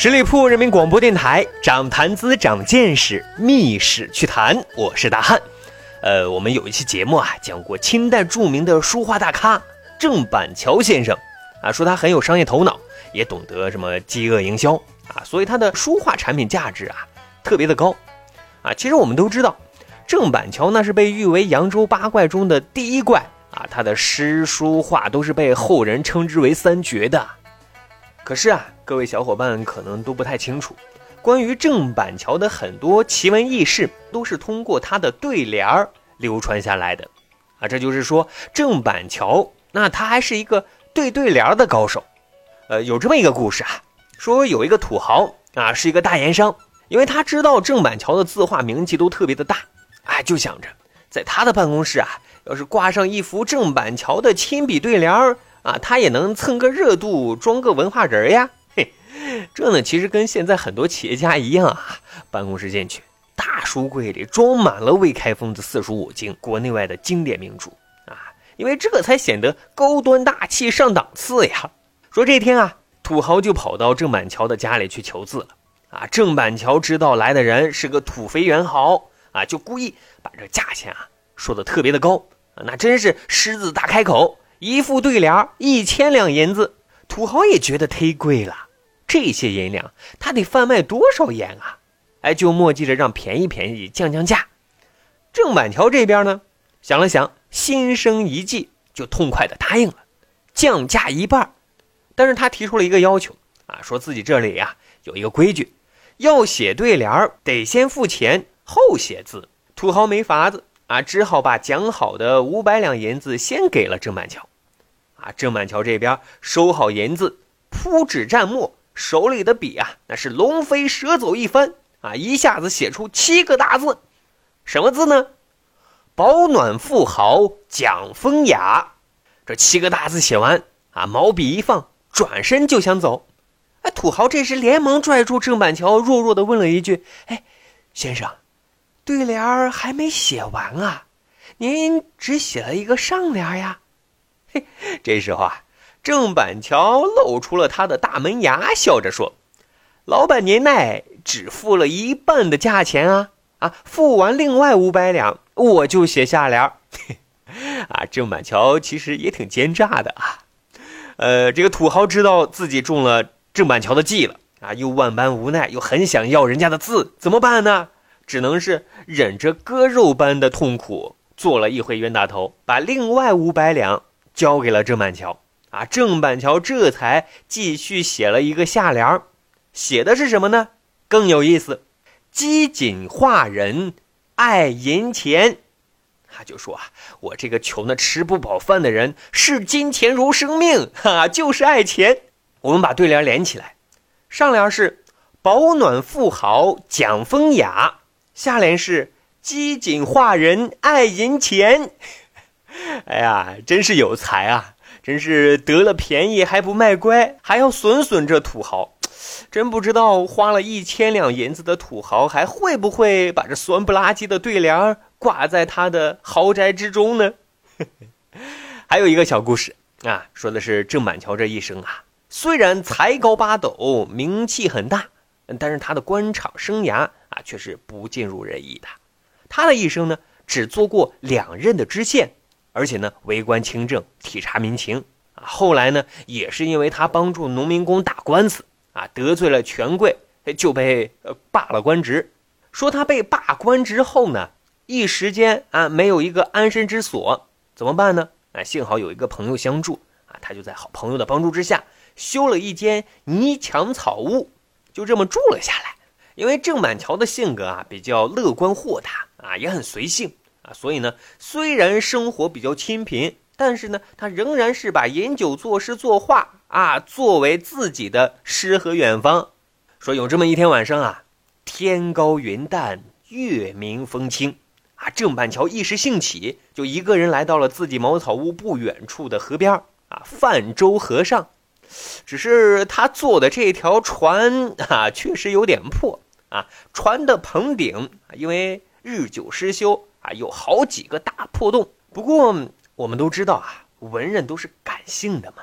十里铺人民广播电台，长谈资，长见识，密史趣谈。我是大汉。呃，我们有一期节目啊，讲过清代著名的书画大咖郑板桥先生啊，说他很有商业头脑，也懂得什么饥饿营销啊，所以他的书画产品价值啊特别的高啊。其实我们都知道，郑板桥那是被誉为扬州八怪中的第一怪啊，他的诗书画都是被后人称之为三绝的。可是啊，各位小伙伴可能都不太清楚，关于郑板桥的很多奇闻异事，都是通过他的对联儿流传下来的，啊，这就是说郑板桥那他还是一个对对联的高手。呃，有这么一个故事啊，说有一个土豪啊，是一个大盐商，因为他知道郑板桥的字画名气都特别的大，啊，就想着在他的办公室啊，要是挂上一幅郑板桥的亲笔对联儿。啊，他也能蹭个热度，装个文化人呀！嘿，这呢，其实跟现在很多企业家一样啊。办公室进去，大书柜里装满了未开封的四书五经，国内外的经典名著啊，因为这才显得高端大气上档次呀。说这天啊，土豪就跑到郑板桥的家里去求字了啊。郑板桥知道来的人是个土肥圆豪啊，就故意把这价钱啊说的特别的高啊，那真是狮子大开口。一副对联一千两银子，土豪也觉得忒贵了。这些银两他得贩卖多少盐啊？哎，就磨叽着让便宜便宜，降降价。郑板桥这边呢，想了想，心生一计，就痛快的答应了，降价一半。但是他提出了一个要求啊，说自己这里呀有一个规矩，要写对联得先付钱后写字。土豪没法子。啊，只好把讲好的五百两银子先给了郑板桥。啊，郑板桥这边收好银子，铺纸蘸墨，手里的笔啊，那是龙飞蛇走一番啊，一下子写出七个大字，什么字呢？保暖富豪讲风雅。这七个大字写完啊，毛笔一放，转身就想走。哎，土豪这时连忙拽住郑板桥，弱弱的问了一句：“哎，先生。”对联儿还没写完啊，您只写了一个上联呀。嘿，这时候啊，郑板桥露出了他的大门牙，笑着说：“老板您呢，只付了一半的价钱啊啊，付完另外五百两，我就写下联。”啊，郑板桥其实也挺奸诈的啊。呃，这个土豪知道自己中了郑板桥的计了啊，又万般无奈，又很想要人家的字，怎么办呢？只能是忍着割肉般的痛苦，做了一回冤大头，把另外五百两交给了郑板桥。啊，郑板桥这才继续写了一个下联写的是什么呢？更有意思，机警化人，爱银钱。他就说啊，我这个穷的吃不饱饭的人，视金钱如生命，哈，就是爱钱。我们把对联连起来，上联是保暖富豪讲风雅。下联是机警化人爱银钱，哎呀，真是有才啊！真是得了便宜还不卖乖，还要损损这土豪。真不知道花了一千两银子的土豪还会不会把这酸不拉几的对联挂在他的豪宅之中呢？还有一个小故事啊，说的是郑板桥这一生啊，虽然才高八斗，名气很大，但是他的官场生涯。却是不尽如人意的。他的一生呢，只做过两任的知县，而且呢，为官清正，体察民情。啊，后来呢，也是因为他帮助农民工打官司，啊，得罪了权贵，就被呃罢了官职。说他被罢官之后呢，一时间啊，没有一个安身之所，怎么办呢？啊，幸好有一个朋友相助，啊，他就在好朋友的帮助之下，修了一间泥墙草屋，就这么住了下来。因为郑板桥的性格啊比较乐观豁达啊，也很随性啊，所以呢，虽然生活比较清贫，但是呢，他仍然是把饮酒作诗作画啊作为自己的诗和远方。说有这么一天晚上啊，天高云淡，月明风清。啊，郑板桥一时兴起，就一个人来到了自己茅草屋不远处的河边啊，泛舟河上。只是他坐的这条船啊，确实有点破啊。船的棚顶因为日久失修啊，有好几个大破洞。不过我们都知道啊，文人都是感性的嘛，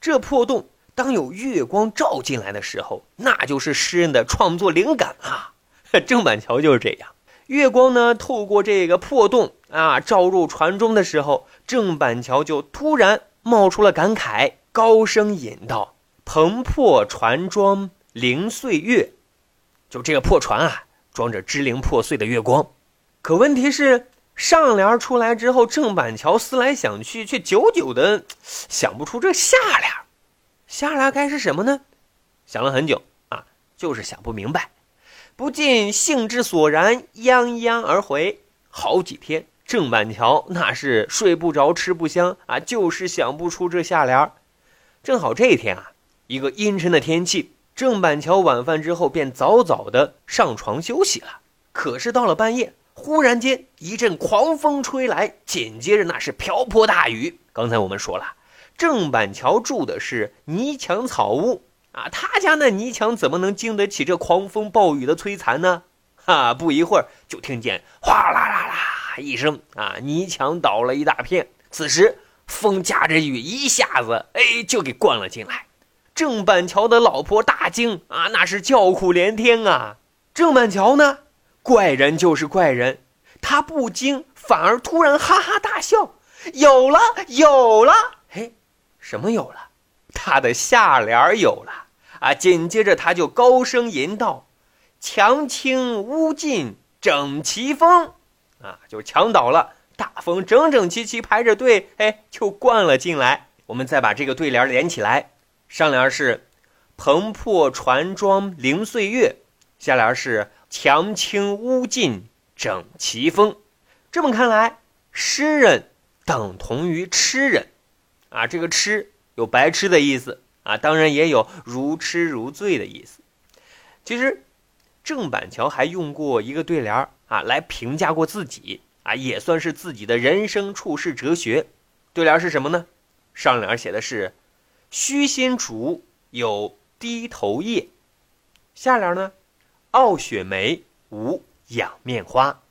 这破洞当有月光照进来的时候，那就是诗人的创作灵感啊。郑板桥就是这样。月光呢，透过这个破洞啊，照入船中的时候，郑板桥就突然冒出了感慨，高声吟道：“蓬破船装零碎月。”就这个破船啊，装着支零破碎的月光。可问题是，上联出来之后，郑板桥思来想去，却久久的想不出这下联。下联该是什么呢？想了很久啊，就是想不明白。不禁兴致索然，泱泱而回。好几天，郑板桥那是睡不着，吃不香啊，就是想不出这下联。正好这一天啊，一个阴沉的天气，郑板桥晚饭之后便早早的上床休息了。可是到了半夜，忽然间一阵狂风吹来，紧接着那是瓢泼大雨。刚才我们说了，郑板桥住的是泥墙草屋。啊，他家那泥墙怎么能经得起这狂风暴雨的摧残呢？哈，不一会儿就听见哗啦啦啦一声，啊，泥墙倒了一大片。此时风夹着雨，一下子哎就给灌了进来。郑板桥的老婆大惊啊，那是叫苦连天啊。郑板桥呢，怪人就是怪人，他不惊，反而突然哈哈大笑，有了，有了，嘿，什么有了？他的下联有了。啊！紧接着他就高声吟道：“墙倾屋尽整齐风。”啊，就墙倒了，大风整整齐齐排着队，哎，就灌了进来。我们再把这个对联连起来，上联是“蓬破船装零岁月”，下联是“墙倾屋尽整齐风”。这么看来，诗人等同于痴人，啊，这个“痴”有白痴的意思。啊，当然也有如痴如醉的意思。其实，郑板桥还用过一个对联啊，来评价过自己啊，也算是自己的人生处世哲学。对联是什么呢？上联写的是“虚心竹有低头叶”，下联呢，“傲雪梅无仰面花”。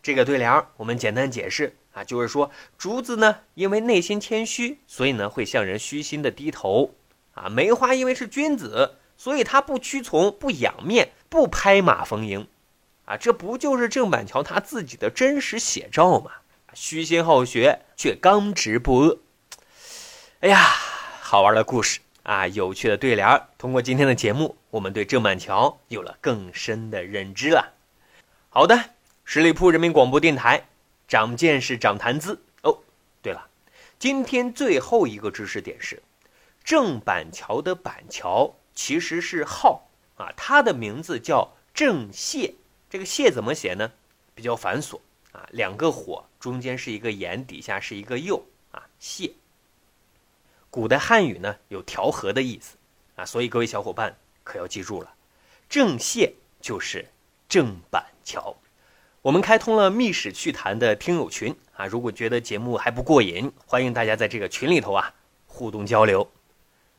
这个对联我们简单解释啊，就是说竹子呢，因为内心谦虚，所以呢会向人虚心的低头。啊，梅花因为是君子，所以他不屈从，不仰面，不拍马逢迎，啊，这不就是郑板桥他自己的真实写照吗？虚心好学，却刚直不阿。哎呀，好玩的故事啊，有趣的对联通过今天的节目，我们对郑板桥有了更深的认知了。好的，十里铺人民广播电台，长见识，长谈资。哦，对了，今天最后一个知识点是。郑板桥的板桥其实是号啊，它的名字叫郑燮。这个燮怎么写呢？比较繁琐啊，两个火中间是一个言，底下是一个右啊，燮。古代汉语呢有调和的意思啊，所以各位小伙伴可要记住了，郑燮就是郑板桥。我们开通了密史趣谈的听友群啊，如果觉得节目还不过瘾，欢迎大家在这个群里头啊互动交流。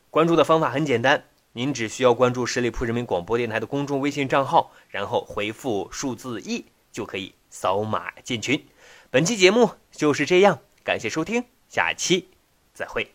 关注的方法很简单，您只需要关注十里铺人民广播电台的公众微信账号，然后回复数字一就可以扫码进群。本期节目就是这样，感谢收听，下期再会。